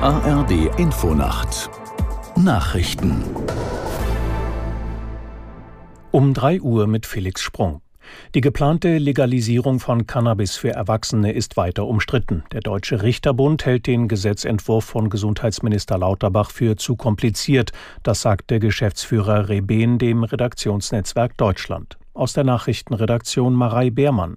ARD Infonacht Nachrichten um 3 Uhr mit Felix Sprung. Die geplante Legalisierung von Cannabis für Erwachsene ist weiter umstritten. Der Deutsche Richterbund hält den Gesetzentwurf von Gesundheitsminister Lauterbach für zu kompliziert. Das sagt der Geschäftsführer Reben dem Redaktionsnetzwerk Deutschland. Aus der Nachrichtenredaktion Marei Beermann.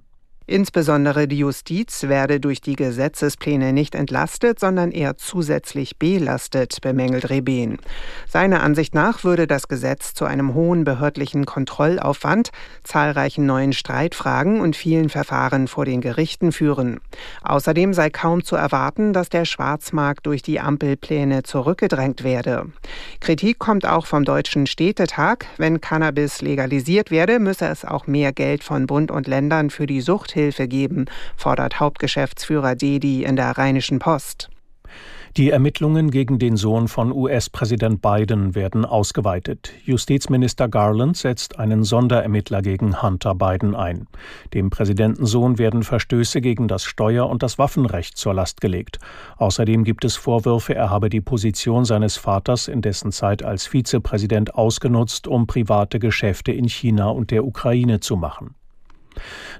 Insbesondere die Justiz werde durch die Gesetzespläne nicht entlastet, sondern eher zusätzlich belastet, bemängelt Reben. Seiner Ansicht nach würde das Gesetz zu einem hohen behördlichen Kontrollaufwand, zahlreichen neuen Streitfragen und vielen Verfahren vor den Gerichten führen. Außerdem sei kaum zu erwarten, dass der Schwarzmarkt durch die Ampelpläne zurückgedrängt werde. Kritik kommt auch vom Deutschen Städtetag. Wenn Cannabis legalisiert werde, müsse es auch mehr Geld von Bund und Ländern für die Sucht Suchthilfe geben, fordert Hauptgeschäftsführer Dedi in der Rheinischen Post. Die Ermittlungen gegen den Sohn von US-Präsident Biden werden ausgeweitet. Justizminister Garland setzt einen Sonderermittler gegen Hunter Biden ein. Dem Präsidentensohn werden Verstöße gegen das Steuer- und das Waffenrecht zur Last gelegt. Außerdem gibt es Vorwürfe, er habe die Position seines Vaters in dessen Zeit als Vizepräsident ausgenutzt, um private Geschäfte in China und der Ukraine zu machen.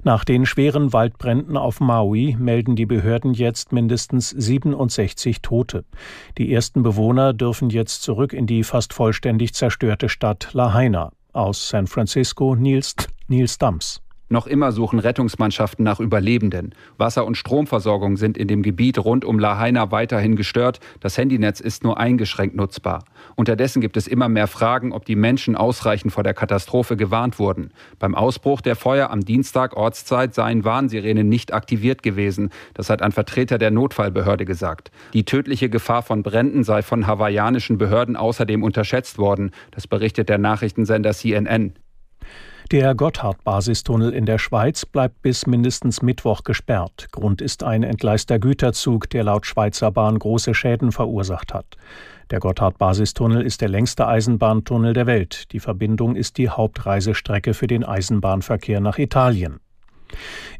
Nach den schweren Waldbränden auf Maui melden die Behörden jetzt mindestens 67 Tote. Die ersten Bewohner dürfen jetzt zurück in die fast vollständig zerstörte Stadt Lahaina. Aus San Francisco Nils, Nils Dams. Noch immer suchen Rettungsmannschaften nach Überlebenden. Wasser- und Stromversorgung sind in dem Gebiet rund um Lahaina weiterhin gestört. Das Handynetz ist nur eingeschränkt nutzbar. Unterdessen gibt es immer mehr Fragen, ob die Menschen ausreichend vor der Katastrophe gewarnt wurden. Beim Ausbruch der Feuer am Dienstag Ortszeit seien Warnsirenen nicht aktiviert gewesen. Das hat ein Vertreter der Notfallbehörde gesagt. Die tödliche Gefahr von Bränden sei von hawaiianischen Behörden außerdem unterschätzt worden. Das berichtet der Nachrichtensender CNN. Der Gotthard-Basistunnel in der Schweiz bleibt bis mindestens Mittwoch gesperrt. Grund ist ein entgleister Güterzug, der laut Schweizer Bahn große Schäden verursacht hat. Der Gotthard-Basistunnel ist der längste Eisenbahntunnel der Welt. Die Verbindung ist die Hauptreisestrecke für den Eisenbahnverkehr nach Italien.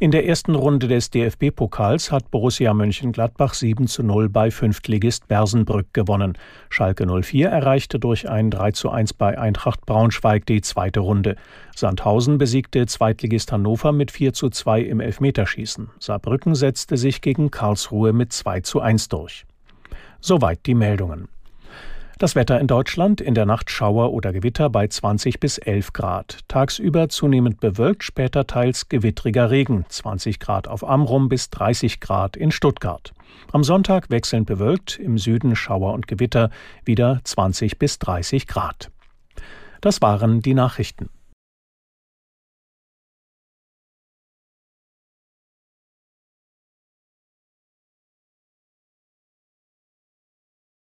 In der ersten Runde des DFB-Pokals hat Borussia Mönchengladbach 7 zu 0 bei Fünftligist Bersenbrück gewonnen. Schalke 04 erreichte durch ein 3 zu 1 bei Eintracht Braunschweig die zweite Runde. Sandhausen besiegte Zweitligist Hannover mit 4 zu 2 im Elfmeterschießen. Saarbrücken setzte sich gegen Karlsruhe mit 2 zu 1 durch. Soweit die Meldungen. Das Wetter in Deutschland in der Nacht Schauer oder Gewitter bei 20 bis 11 Grad. Tagsüber zunehmend bewölkt, später teils gewittriger Regen. 20 Grad auf Amrum bis 30 Grad in Stuttgart. Am Sonntag wechselnd bewölkt, im Süden Schauer und Gewitter wieder 20 bis 30 Grad. Das waren die Nachrichten.